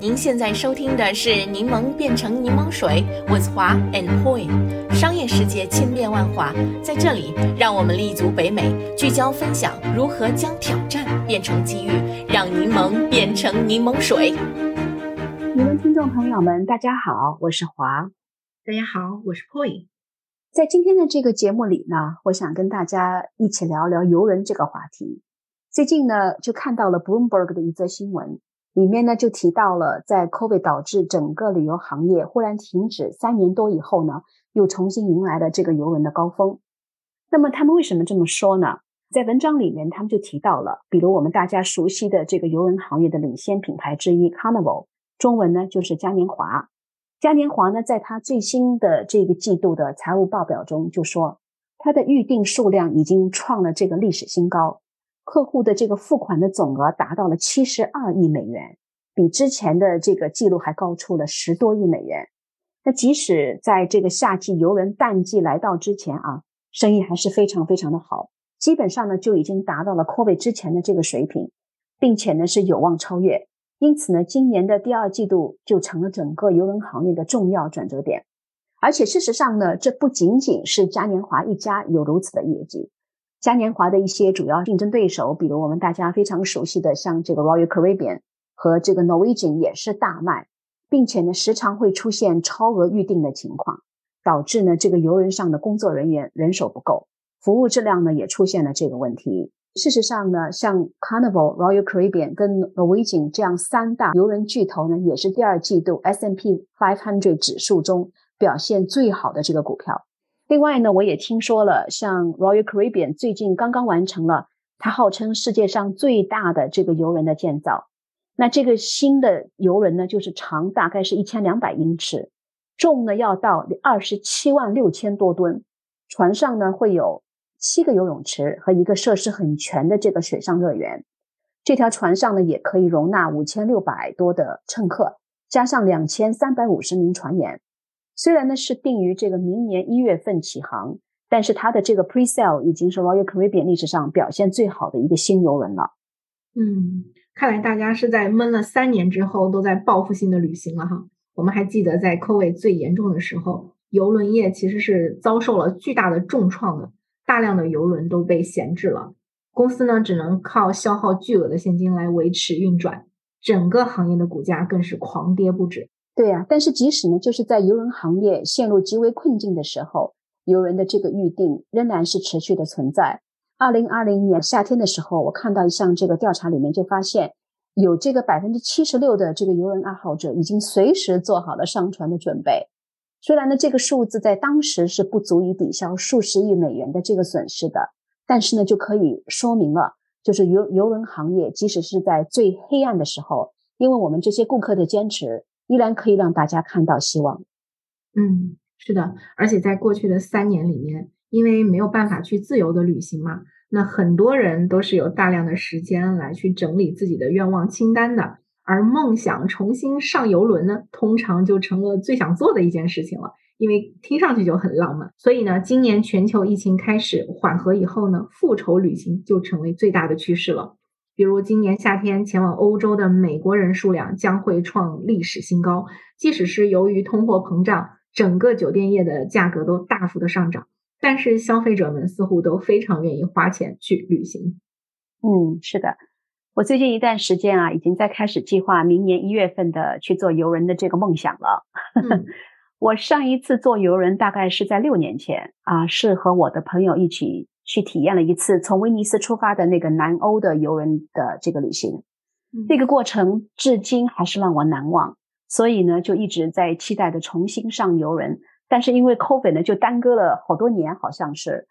您现在收听的是《柠檬变成柠檬水》，with 华 and Poi。商业世界千变万化，在这里，让我们立足北美，聚焦分享如何将挑战变成机遇，让柠檬变成柠檬水。你们听众朋友们，大家好，我是华。大家好，我是 Poi。在今天的这个节目里呢，我想跟大家一起聊聊游轮这个话题。最近呢，就看到了 Bloomberg 的一则新闻。里面呢就提到了，在 COVID 导致整个旅游行业忽然停止三年多以后呢，又重新迎来了这个游轮的高峰。那么他们为什么这么说呢？在文章里面，他们就提到了，比如我们大家熟悉的这个游轮行业的领先品牌之一 Carnival，中文呢就是嘉年华。嘉年华呢，在它最新的这个季度的财务报表中就说，它的预订数量已经创了这个历史新高。客户的这个付款的总额达到了七十二亿美元，比之前的这个记录还高出了十多亿美元。那即使在这个夏季游轮淡季来到之前啊，生意还是非常非常的好，基本上呢就已经达到了 COVID 之前的这个水平，并且呢是有望超越。因此呢，今年的第二季度就成了整个游轮行业的重要转折点。而且事实上呢，这不仅仅是嘉年华一家有如此的业绩。嘉年华的一些主要竞争对手，比如我们大家非常熟悉的，像这个 Royal Caribbean 和这个 Norwegian 也是大卖，并且呢，时常会出现超额预订的情况，导致呢这个游轮上的工作人员人手不够，服务质量呢也出现了这个问题。事实上呢，像 Carnival、Royal Caribbean 跟 Norwegian 这样三大游轮巨头呢，也是第二季度 S&P 500指数中表现最好的这个股票。另外呢，我也听说了，像 Royal Caribbean 最近刚刚完成了它号称世界上最大的这个游轮的建造。那这个新的游轮呢，就是长大概是一千两百英尺，重呢要到二十七万六千多吨。船上呢会有七个游泳池和一个设施很全的这个水上乐园。这条船上呢也可以容纳五千六百多的乘客，加上两千三百五十名船员。虽然呢是定于这个明年一月份起航，但是它的这个 pre-sale 已经是 Royal Caribbean 历史上表现最好的一个新游轮了。嗯，看来大家是在闷了三年之后都在报复性的旅行了哈。我们还记得在 COVID 最严重的时候，游轮业其实是遭受了巨大的重创的，大量的游轮都被闲置了，公司呢只能靠消耗巨额的现金来维持运转，整个行业的股价更是狂跌不止。对呀，但是即使呢，就是在游轮行业陷入极为困境的时候，游轮的这个预订仍然是持续的存在。二零二零年夏天的时候，我看到一项这个调查里面就发现，有这个百分之七十六的这个游轮爱好者已经随时做好了上船的准备。虽然呢，这个数字在当时是不足以抵消数十亿美元的这个损失的，但是呢，就可以说明了，就是游游轮行业即使是在最黑暗的时候，因为我们这些顾客的坚持。依然可以让大家看到希望。嗯，是的，而且在过去的三年里面，因为没有办法去自由的旅行嘛，那很多人都是有大量的时间来去整理自己的愿望清单的。而梦想重新上游轮呢，通常就成了最想做的一件事情了，因为听上去就很浪漫。所以呢，今年全球疫情开始缓和以后呢，复仇旅行就成为最大的趋势了。比如今年夏天前往欧洲的美国人数量将会创历史新高，即使是由于通货膨胀，整个酒店业的价格都大幅的上涨，但是消费者们似乎都非常愿意花钱去旅行。嗯，是的，我最近一段时间啊，已经在开始计划明年一月份的去做游人的这个梦想了。我上一次坐游轮大概是在六年前啊，是和我的朋友一起。去体验了一次从威尼斯出发的那个南欧的游轮的这个旅行，那个过程至今还是让我难忘。所以呢，就一直在期待着重新上游轮，但是因为 COVID 呢，就耽搁了好多年，好像是。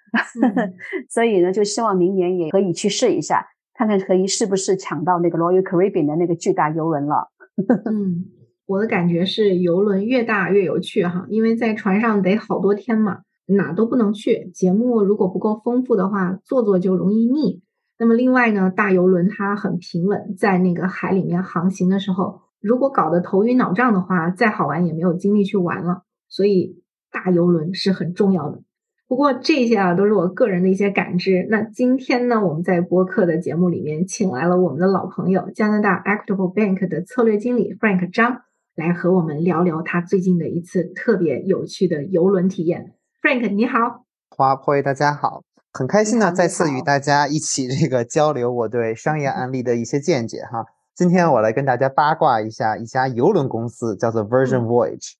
所以呢，就希望明年也可以去试一下，看看可以是不是抢到那个 Royal Caribbean 的那个巨大游轮了。嗯，我的感觉是游轮越大越有趣哈，因为在船上得好多天嘛。哪都不能去，节目如果不够丰富的话，做做就容易腻。那么另外呢，大游轮它很平稳，在那个海里面航行的时候，如果搞得头晕脑胀的话，再好玩也没有精力去玩了。所以大游轮是很重要的。不过这些啊都是我个人的一些感知。那今天呢，我们在播客的节目里面请来了我们的老朋友加拿大 Equitable Bank 的策略经理 Frank 张，来和我们聊聊他最近的一次特别有趣的游轮体验。Frank 你好，花卉大家好，很开心呢，再次与大家一起这个交流我对商业案例的一些见解哈。今天我来跟大家八卦一下一家游轮公司，叫做 Virgin Voyage。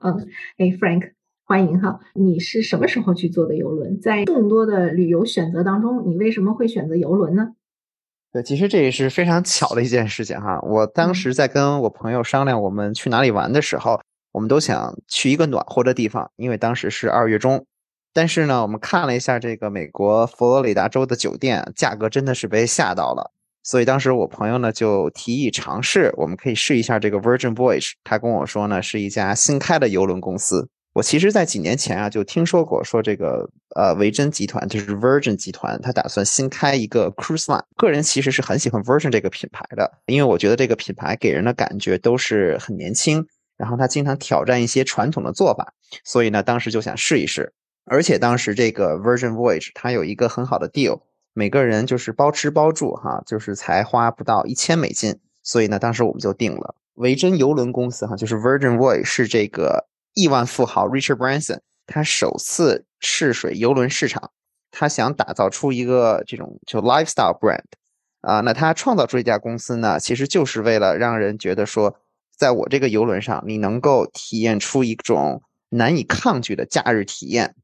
嗯，哎，Frank。欢迎哈！你是什么时候去做的游轮？在众多的旅游选择当中，你为什么会选择游轮呢？对，其实这也是非常巧的一件事情哈。我当时在跟我朋友商量我们去哪里玩的时候，我们都想去一个暖和的地方，因为当时是二月中。但是呢，我们看了一下这个美国佛罗里达州的酒店，价格真的是被吓到了。所以当时我朋友呢就提议尝试，我们可以试一下这个 Virgin Voyage。他跟我说呢，是一家新开的游轮公司。我其实，在几年前啊，就听说过说这个呃，维珍集团就是 Virgin 集团，他打算新开一个 cruise line。个人其实是很喜欢 Virgin 这个品牌的，因为我觉得这个品牌给人的感觉都是很年轻，然后他经常挑战一些传统的做法，所以呢，当时就想试一试。而且当时这个 Virgin Voyage 它有一个很好的 deal，每个人就是包吃包住哈，就是才花不到一千美金，所以呢，当时我们就定了维珍邮轮公司哈，就是 Virgin Voyage 是这个。亿万富豪 Richard Branson，他首次试水邮轮市场，他想打造出一个这种就 lifestyle brand，啊，那他创造出一家公司呢，其实就是为了让人觉得说，在我这个游轮上，你能够体验出一种难以抗拒的假日体验，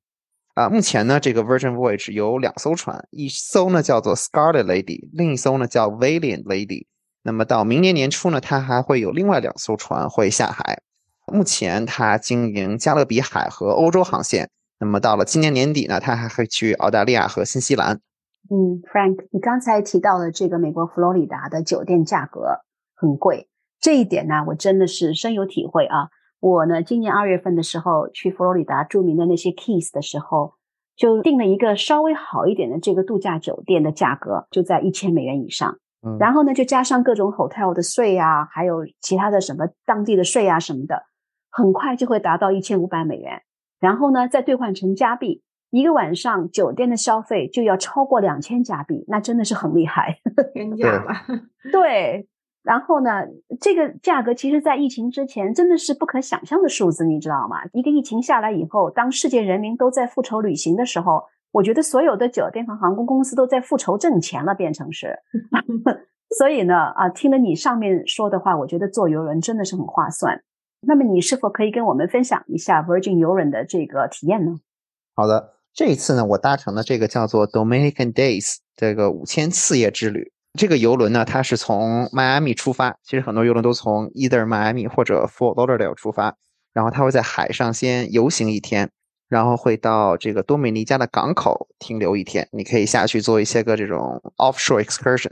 啊，目前呢，这个 Virgin Voyage 有两艘船，一艘呢叫做 Scarlet Lady，另一艘呢叫 Valiant Lady，那么到明年年初呢，它还会有另外两艘船会下海。目前他经营加勒比海和欧洲航线，那么到了今年年底呢，他还会去澳大利亚和新西兰。嗯，Frank，你刚才提到的这个美国佛罗里达的酒店价格很贵，这一点呢，我真的是深有体会啊。我呢，今年二月份的时候去佛罗里达著名的那些 Keys 的时候，就订了一个稍微好一点的这个度假酒店的价格就在一千美元以上。嗯，然后呢，就加上各种 hotel 的税啊，还有其他的什么当地的税啊什么的。很快就会达到一千五百美元，然后呢，再兑换成加币，一个晚上酒店的消费就要超过两千加币，那真的是很厉害，天价了？对，然后呢，这个价格其实，在疫情之前真的是不可想象的数字，你知道吗？一个疫情下来以后，当世界人民都在复仇旅行的时候，我觉得所有的酒店和航空公司都在复仇挣钱了，变成是。所以呢，啊，听了你上面说的话，我觉得坐游轮真的是很划算。那么你是否可以跟我们分享一下 Virgin 游轮的这个体验呢？好的，这一次呢，我搭乘的这个叫做 Dominican Days 这个五千次夜之旅。这个游轮呢，它是从迈阿密出发，其实很多游轮都从 either 迈阿密或者 Fort Lauderdale 出发，然后它会在海上先游行一天，然后会到这个多米尼加的港口停留一天，你可以下去做一些个这种 offshore excursion。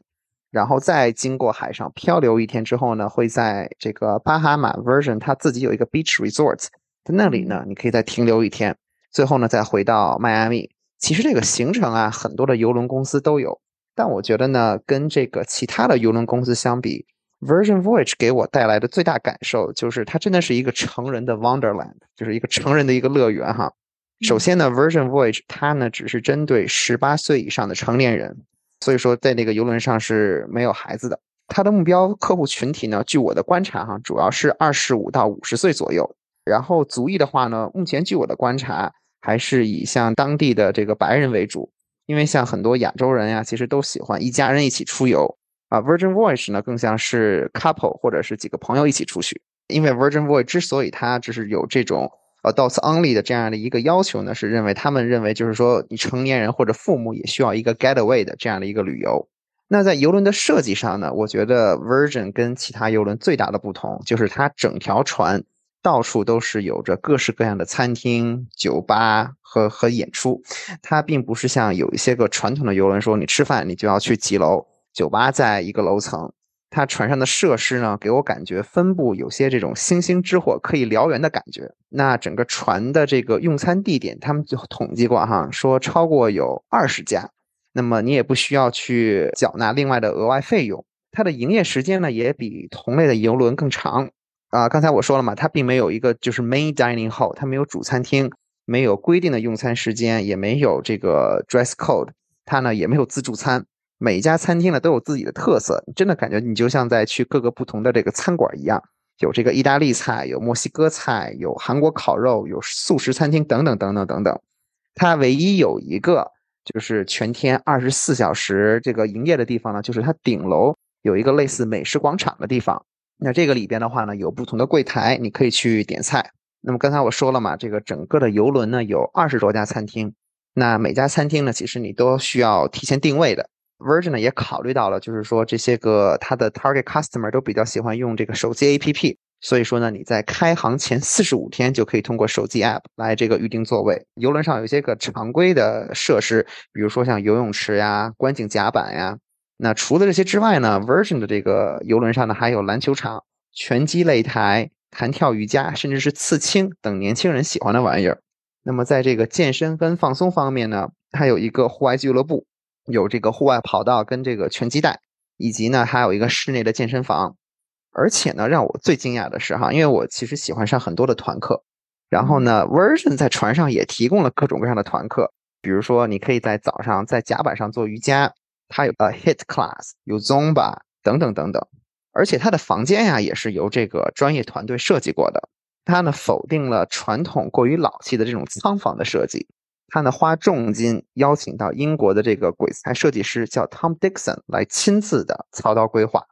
然后再经过海上漂流一天之后呢，会在这个巴哈马 Version 它自己有一个 beach resort，在那里呢，你可以再停留一天，最后呢再回到迈阿密。其实这个行程啊，很多的游轮公司都有，但我觉得呢，跟这个其他的游轮公司相比，Virgin Voyage 给我带来的最大感受就是它真的是一个成人的 Wonderland，就是一个成人的一个乐园哈。首先呢，Virgin Voyage 它呢只是针对十八岁以上的成年人。所以说，在那个游轮上是没有孩子的。它的目标客户群体呢，据我的观察哈，主要是二十五到五十岁左右。然后族裔的话呢，目前据我的观察，还是以像当地的这个白人为主。因为像很多亚洲人呀，其实都喜欢一家人一起出游啊。Virgin Voyage 呢，更像是 couple 或者是几个朋友一起出去。因为 Virgin Voyage 之所以它就是有这种。呃，adults only 的这样的一个要求呢，是认为他们认为就是说，你成年人或者父母也需要一个 getaway 的这样的一个旅游。那在游轮的设计上呢，我觉得 Virgin 跟其他游轮最大的不同就是它整条船到处都是有着各式各样的餐厅、酒吧和和演出。它并不是像有一些个传统的游轮说，你吃饭你就要去几楼，酒吧在一个楼层。它船上的设施呢，给我感觉分布有些这种星星之火可以燎原的感觉。那整个船的这个用餐地点，他们就统计过哈，说超过有二十家。那么你也不需要去缴纳另外的额外费用。它的营业时间呢，也比同类的游轮更长。啊，刚才我说了嘛，它并没有一个就是 main dining hall，它没有主餐厅，没有规定的用餐时间，也没有这个 dress code，它呢也没有自助餐。每一家餐厅呢都有自己的特色，真的感觉你就像在去各个不同的这个餐馆一样，有这个意大利菜，有墨西哥菜，有韩国烤肉，有素食餐厅等等等等等等。它唯一有一个就是全天二十四小时这个营业的地方呢，就是它顶楼有一个类似美食广场的地方。那这个里边的话呢，有不同的柜台，你可以去点菜。那么刚才我说了嘛，这个整个的游轮呢有二十多家餐厅，那每家餐厅呢，其实你都需要提前定位的。Virgin 呢也考虑到了，就是说这些个它的 target customer 都比较喜欢用这个手机 APP，所以说呢，你在开航前四十五天就可以通过手机 app 来这个预定座位。游轮上有一些个常规的设施，比如说像游泳池呀、观景甲板呀。那除了这些之外呢，Virgin 的这个游轮上呢还有篮球场、拳击擂台、弹跳瑜伽，甚至是刺青等年轻人喜欢的玩意儿。那么在这个健身跟放松方面呢，还有一个户外俱乐部。有这个户外跑道跟这个拳击带，以及呢还有一个室内的健身房，而且呢让我最惊讶的是哈，因为我其实喜欢上很多的团课，然后呢 Version 在船上也提供了各种各样的团课，比如说你可以在早上在甲板上做瑜伽，它有呃 Hit Class，有 Zumba 等等等等，而且它的房间呀也是由这个专业团队设计过的，它呢否定了传统过于老气的这种仓房的设计。他呢花重金邀请到英国的这个鬼才设计师叫 Tom Dixon 来亲自的操刀规划，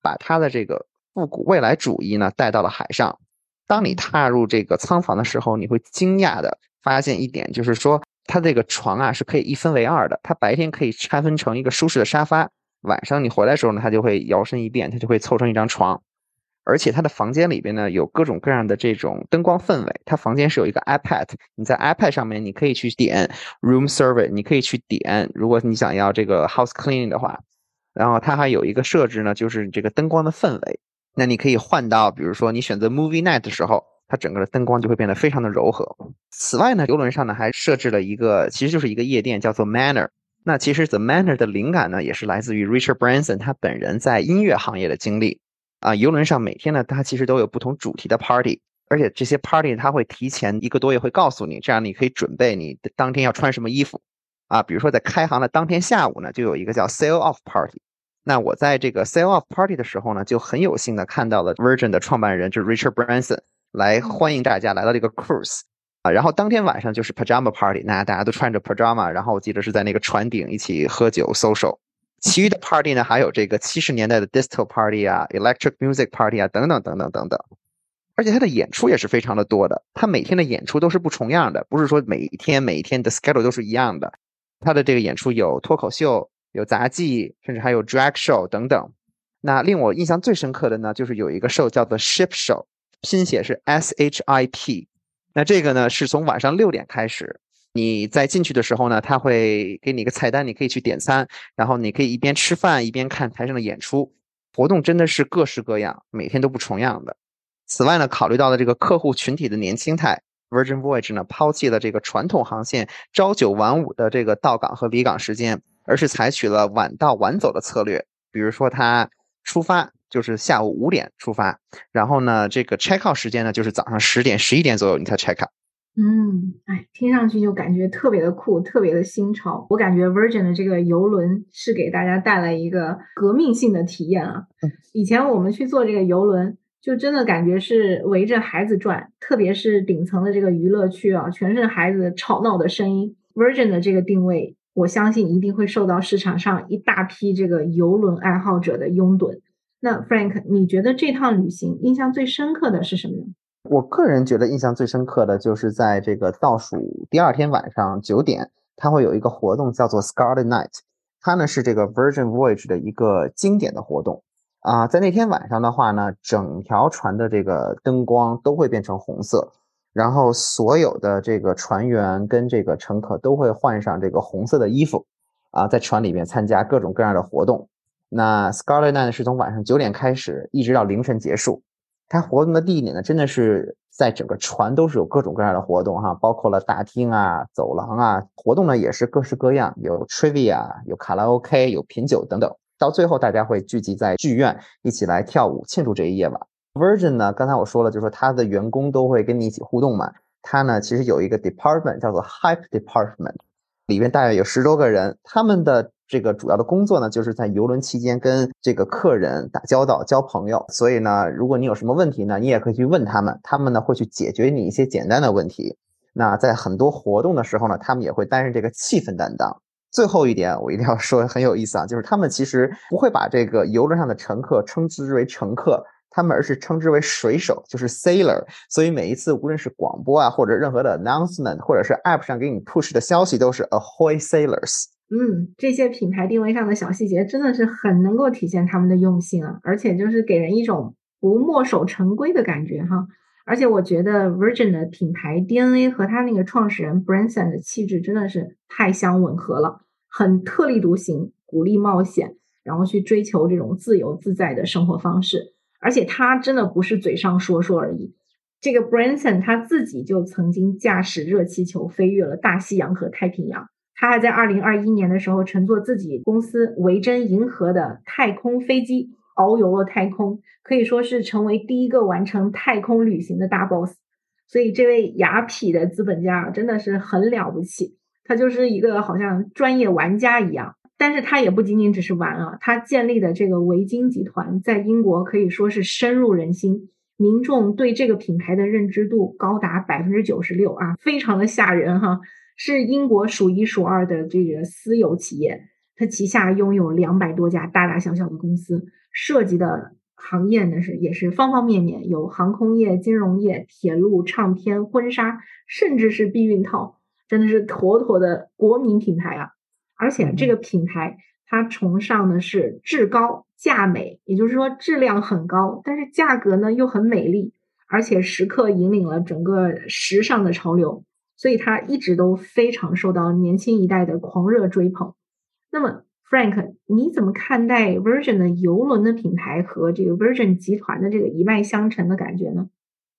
把他的这个复古未来主义呢带到了海上。当你踏入这个仓房的时候，你会惊讶的发现一点，就是说它这个床啊是可以一分为二的，它白天可以拆分成一个舒适的沙发，晚上你回来的时候呢，它就会摇身一变，它就会凑成一张床。而且它的房间里边呢，有各种各样的这种灯光氛围。它房间是有一个 iPad，你在 iPad 上面你可以去点 Room Service，你可以去点，如果你想要这个 House Cleaning 的话。然后它还有一个设置呢，就是这个灯光的氛围。那你可以换到，比如说你选择 Movie Night 的时候，它整个的灯光就会变得非常的柔和。此外呢，游轮上呢还设置了一个，其实就是一个夜店，叫做 Manor。那其实 The Manor 的灵感呢，也是来自于 Richard Branson 他本人在音乐行业的经历。啊，游轮上每天呢，它其实都有不同主题的 party，而且这些 party 它会提前一个多月会告诉你，这样你可以准备你当天要穿什么衣服。啊，比如说在开航的当天下午呢，就有一个叫 sail off party。那我在这个 sail off party 的时候呢，就很有幸的看到了 Virgin 的创办人就是 Richard Branson 来欢迎大家来到这个 cruise。啊，然后当天晚上就是 pajama party，那大家都穿着 pajama，然后我记得是在那个船顶一起喝酒 social。其余的 party 呢，还有这个七十年代的 disco party 啊，electric music party 啊，等等等等等等。而且他的演出也是非常的多的，他每天的演出都是不重样的，不是说每一天每一天的 schedule 都是一样的。他的这个演出有脱口秀，有杂技，甚至还有 drag show 等等。那令我印象最深刻的呢，就是有一个 show 叫做 ship show，拼写是 S H I P。那这个呢，是从晚上六点开始。你在进去的时候呢，他会给你一个菜单，你可以去点餐，然后你可以一边吃饭一边看台上的演出。活动真的是各式各样，每天都不重样的。此外呢，考虑到了这个客户群体的年轻态，Virgin Voyage 呢抛弃了这个传统航线朝九晚五的这个到港和离港时间，而是采取了晚到晚走的策略。比如说，它出发就是下午五点出发，然后呢，这个 check out 时间呢就是早上十点、十一点左右你才 check out。嗯，哎，听上去就感觉特别的酷，特别的新潮。我感觉 Virgin 的这个游轮是给大家带来一个革命性的体验啊！以前我们去坐这个游轮，就真的感觉是围着孩子转，特别是顶层的这个娱乐区啊，全是孩子吵闹的声音。Virgin 的这个定位，我相信一定会受到市场上一大批这个游轮爱好者的拥趸。那 Frank，你觉得这趟旅行印象最深刻的是什么？我个人觉得印象最深刻的就是在这个倒数第二天晚上九点，它会有一个活动叫做 Scarlet Night，它呢是这个 Virgin Voyage 的一个经典的活动啊。在那天晚上的话呢，整条船的这个灯光都会变成红色，然后所有的这个船员跟这个乘客都会换上这个红色的衣服啊，在船里面参加各种各样的活动。那 Scarlet Night 是从晚上九点开始，一直到凌晨结束。它活动的地点呢，真的是在整个船都是有各种各样的活动哈，包括了大厅啊、走廊啊，活动呢也是各式各样，有 trivia，有卡拉 OK，有品酒等等。到最后，大家会聚集在剧院一起来跳舞庆祝这一夜晚。Virgin 呢，刚才我说了，就是说它的员工都会跟你一起互动嘛，它呢其实有一个 department 叫做 Hype Department，里面大约有十多个人，他们的这个主要的工作呢就是在游轮期间跟这个客人打交道、交朋友。所以呢，如果你有什么问题呢，你也可以去问他们，他们呢会去解决你一些简单的问题。那在很多活动的时候呢，他们也会担任这个气氛担当。最后一点，我一定要说很有意思啊，就是他们其实不会把这个游轮上的乘客称之为乘客，他们而是称之为水手，就是 sailor。所以每一次无论是广播啊，或者任何的 announcement，或者是 app 上给你 push 的消息，都是 ahoy sailors。嗯，这些品牌定位上的小细节真的是很能够体现他们的用心啊，而且就是给人一种不墨守成规的感觉哈。而且我觉得 Virgin 的品牌 DNA 和他那个创始人 Branson 的气质真的是太相吻合了。很特立独行，鼓励冒险，然后去追求这种自由自在的生活方式。而且他真的不是嘴上说说而已。这个 Branson 他自己就曾经驾驶热气球飞越了大西洋和太平洋。他还在2021年的时候乘坐自己公司维珍银河的太空飞机遨游了太空，可以说是成为第一个完成太空旅行的大 boss。所以这位雅痞的资本家真的是很了不起。他就是一个好像专业玩家一样，但是他也不仅仅只是玩啊，他建立的这个维京集团在英国可以说是深入人心，民众对这个品牌的认知度高达百分之九十六啊，非常的吓人哈，是英国数一数二的这个私有企业，它旗下拥有两百多家大大小小的公司，涉及的行业呢是也是方方面面，有航空业、金融业、铁路、唱片、婚纱，甚至是避孕套。真的是妥妥的国民品牌啊！而且这个品牌它崇尚的是质高价美，也就是说质量很高，但是价格呢又很美丽，而且时刻引领了整个时尚的潮流，所以它一直都非常受到年轻一代的狂热追捧。那么，Frank，你怎么看待 Virgin 的游轮的品牌和这个 Virgin 集团的这个一脉相承的感觉呢？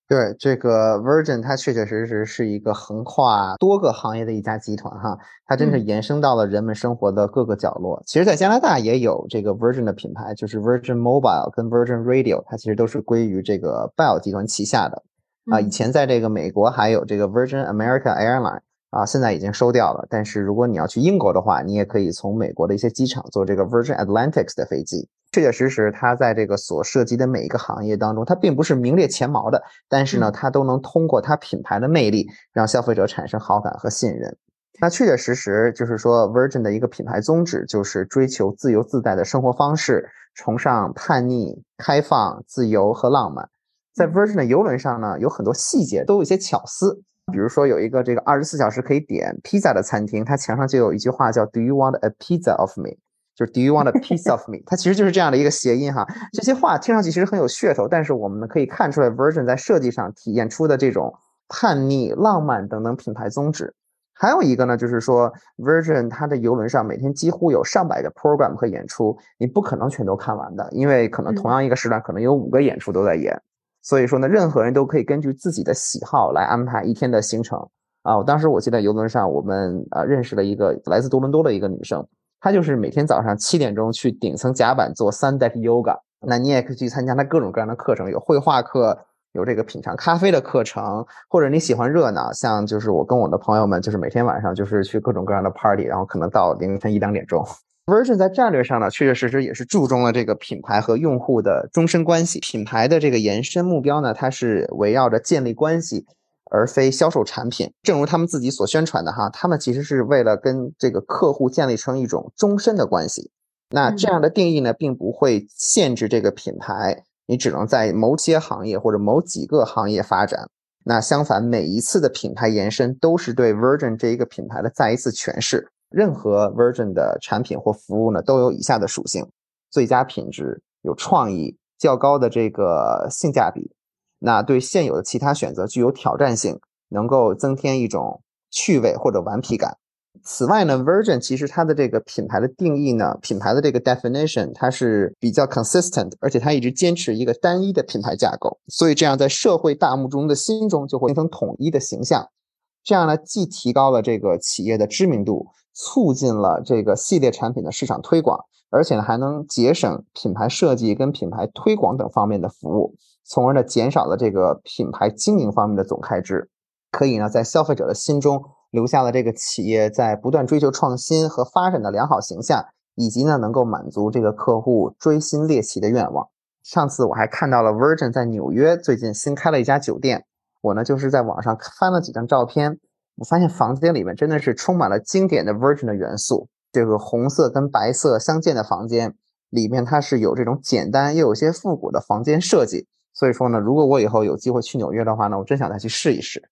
对这个 Virgin，它确确实实是一个横跨多个行业的一家集团哈，它真是延伸到了人们生活的各个角落。其实，在加拿大也有这个 Virgin 的品牌，就是 Virgin Mobile 跟 Virgin Radio，它其实都是归于这个 Bell 集团旗下的。啊，以前在这个美国还有这个 Virgin America Airline，啊，现在已经收掉了。但是如果你要去英国的话，你也可以从美国的一些机场坐这个 Virgin Atlantic 的飞机。确确实实，它在这个所涉及的每一个行业当中，它并不是名列前茅的，但是呢，它都能通过它品牌的魅力，让消费者产生好感和信任。那确确实实就是说，Virgin 的一个品牌宗旨就是追求自由自在的生活方式，崇尚叛逆、开放、自由和浪漫。在 Virgin 的游轮上呢，有很多细节都有一些巧思，比如说有一个这个二十四小时可以点披萨的餐厅，它墙上就有一句话叫 “Do you want a pizza of me？” 就是 Do you want a piece of me？它其实就是这样的一个谐音哈。这些话听上去其实很有噱头，但是我们呢可以看出来，Virgin 在设计上体现出的这种叛逆、浪漫等等品牌宗旨。还有一个呢，就是说 Virgin 它的游轮上每天几乎有上百个 program 和演出，你不可能全都看完的，因为可能同样一个时段可能有五个演出都在演。所以说呢，任何人都可以根据自己的喜好来安排一天的行程啊。我当时我记得游轮上我们啊认识了一个来自多伦多的一个女生。她就是每天早上七点钟去顶层甲板做三 Deck Yoga，那你也可以去参加她各种各样的课程，有绘画课，有这个品尝咖啡的课程，或者你喜欢热闹，像就是我跟我的朋友们，就是每天晚上就是去各种各样的 party，然后可能到凌晨一两点钟。Virgin 在战略上呢，确确实实也是注重了这个品牌和用户的终身关系，品牌的这个延伸目标呢，它是围绕着建立关系。而非销售产品，正如他们自己所宣传的哈，他们其实是为了跟这个客户建立成一种终身的关系。那这样的定义呢，并不会限制这个品牌，你只能在某些行业或者某几个行业发展。那相反，每一次的品牌延伸都是对 Virgin 这一个品牌的再一次诠释。任何 Virgin 的产品或服务呢，都有以下的属性：最佳品质、有创意、较高的这个性价比。那对现有的其他选择具有挑战性，能够增添一种趣味或者顽皮感。此外呢，Virgin 其实它的这个品牌的定义呢，品牌的这个 definition 它是比较 consistent，而且它一直坚持一个单一的品牌架构，所以这样在社会大幕中的心中就会形成统一的形象。这样呢，既提高了这个企业的知名度，促进了这个系列产品的市场推广。而且呢，还能节省品牌设计跟品牌推广等方面的服务，从而呢减少了这个品牌经营方面的总开支。可以呢在消费者的心中留下了这个企业在不断追求创新和发展的良好形象，以及呢能够满足这个客户追新猎奇的愿望。上次我还看到了 Virgin 在纽约最近新开了一家酒店，我呢就是在网上翻了几张照片，我发现房间里面真的是充满了经典的 Virgin 的元素。这个红色跟白色相间的房间里面，它是有这种简单又有些复古的房间设计。所以说呢，如果我以后有机会去纽约的话呢，我真想再去试一试。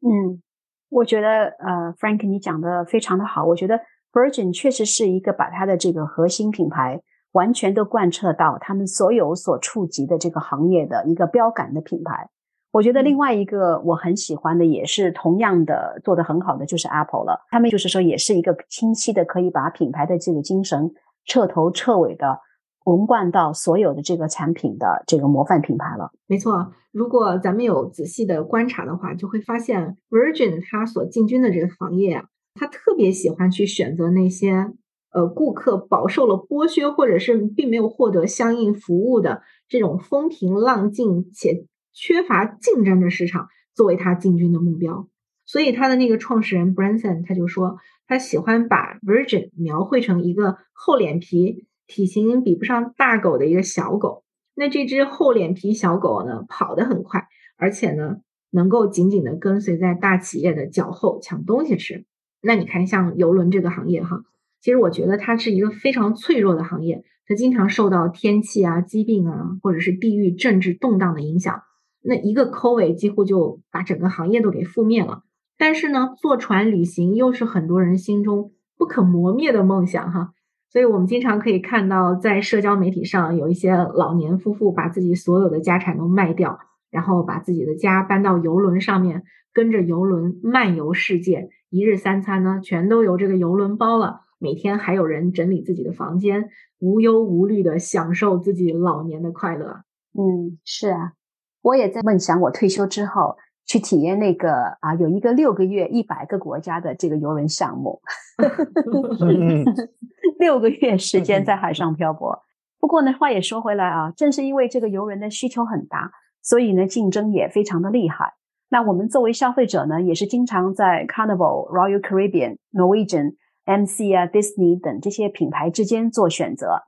嗯，我觉得呃，Frank 你讲的非常的好。我觉得 Virgin 确实是一个把它的这个核心品牌。完全都贯彻到他们所有所触及的这个行业的一个标杆的品牌。我觉得另外一个我很喜欢的，也是同样的做得很好的，就是 Apple 了。他们就是说，也是一个清晰的，可以把品牌的这个精神彻头彻尾的融贯到所有的这个产品的这个模范品牌了。没错，如果咱们有仔细的观察的话，就会发现 Virgin 它所进军的这个行业啊，它特别喜欢去选择那些。呃，顾客饱受了剥削，或者是并没有获得相应服务的这种风平浪静且缺乏竞争的市场，作为他进军的目标。所以他的那个创始人 Branson 他就说，他喜欢把 Virgin 描绘成一个厚脸皮、体型比不上大狗的一个小狗。那这只厚脸皮小狗呢，跑得很快，而且呢，能够紧紧的跟随在大企业的脚后抢东西吃。那你看，像游轮这个行业哈。其实我觉得它是一个非常脆弱的行业，它经常受到天气啊、疾病啊，或者是地域政治动荡的影响。那一个 COVID 几乎就把整个行业都给覆灭了。但是呢，坐船旅行又是很多人心中不可磨灭的梦想哈。所以我们经常可以看到，在社交媒体上有一些老年夫妇把自己所有的家产都卖掉，然后把自己的家搬到游轮上面，跟着游轮漫游世界，一日三餐呢全都由这个游轮包了。每天还有人整理自己的房间，无忧无虑的享受自己老年的快乐。嗯，是啊，我也在梦想我退休之后去体验那个啊，有一个六个月一百个国家的这个游轮项目 六个月时间在海上漂泊。不过呢，话也说回来啊，正是因为这个游轮的需求很大，所以呢，竞争也非常的厉害。那我们作为消费者呢，也是经常在 Carnival、Royal Caribbean、Norwegian。MC 啊，Disney 等这些品牌之间做选择，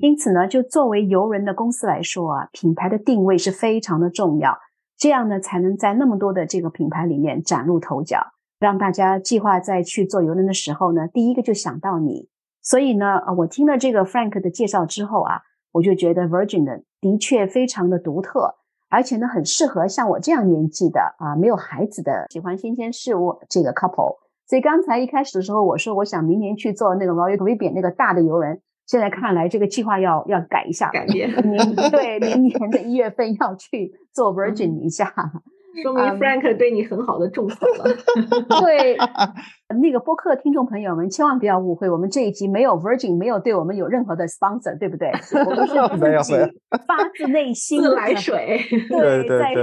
因此呢，就作为游轮的公司来说啊，品牌的定位是非常的重要，这样呢，才能在那么多的这个品牌里面崭露头角，让大家计划在去做游轮的时候呢，第一个就想到你。所以呢，呃，我听了这个 Frank 的介绍之后啊，我就觉得 Virgin 的的确非常的独特，而且呢，很适合像我这样年纪的啊，没有孩子的，喜欢新鲜事物这个 couple。所以刚才一开始的时候，我说我想明年去做那个 Royal Caribbean 那个大的游轮，现在看来这个计划要要改一下，改变。年 对，明年的一月份要去做 Virgin 一下，说明 Frank 对你很好的种草了。对，那个播客听众朋友们千万不要误会，我们这一集没有 Virgin，没有对我们有任何的 sponsor，对不对？我们是自己发自内心自来水。对，在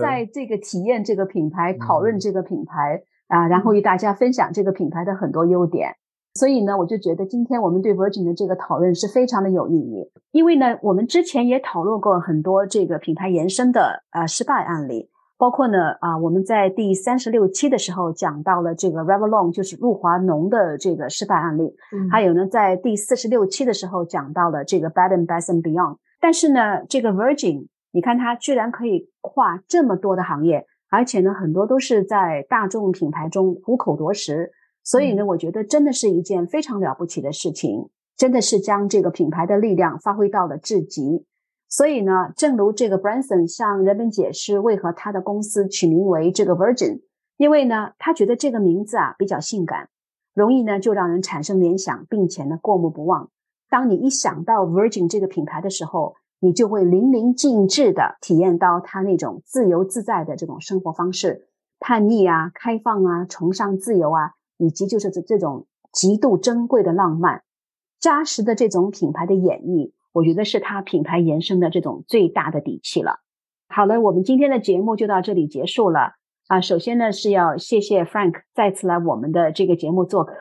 在这个体验这个品牌，讨论这个品牌。啊，然后与大家分享这个品牌的很多优点，所以呢，我就觉得今天我们对 Virgin 的这个讨论是非常的有意义。因为呢，我们之前也讨论过很多这个品牌延伸的啊失败案例，包括呢啊我们在第三十六期的时候讲到了这个 Revlon 就是露华浓的这个失败案例，还有呢在第四十六期的时候讲到了这个 Bed and Bath and Beyond。但是呢，这个 Virgin，你看它居然可以跨这么多的行业。而且呢，很多都是在大众品牌中虎口夺食，所以呢，我觉得真的是一件非常了不起的事情，真的是将这个品牌的力量发挥到了至极。所以呢，正如这个 Branson 向人们解释为何他的公司取名为这个 Virgin，因为呢，他觉得这个名字啊比较性感，容易呢就让人产生联想，并且呢过目不忘。当你一想到 Virgin 这个品牌的时候，你就会淋漓尽致的体验到他那种自由自在的这种生活方式，叛逆啊、开放啊、崇尚自由啊，以及就是这这种极度珍贵的浪漫、扎实的这种品牌的演绎，我觉得是它品牌延伸的这种最大的底气了。好了，我们今天的节目就到这里结束了啊。首先呢是要谢谢 Frank 再次来我们的这个节目做客，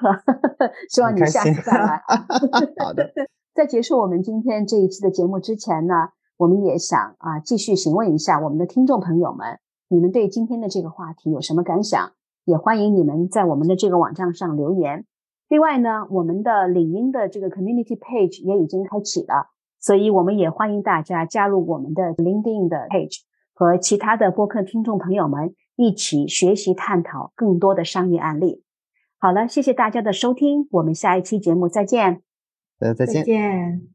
希望你下次再来。好的。在结束我们今天这一期的节目之前呢，我们也想啊继续询问一下我们的听众朋友们，你们对今天的这个话题有什么感想？也欢迎你们在我们的这个网站上留言。另外呢，我们的领英的这个 community page 也已经开启了，所以我们也欢迎大家加入我们的 LinkedIn 的 page，和其他的播客听众朋友们一起学习探讨更多的商业案例。好了，谢谢大家的收听，我们下一期节目再见。呃，再见。再见。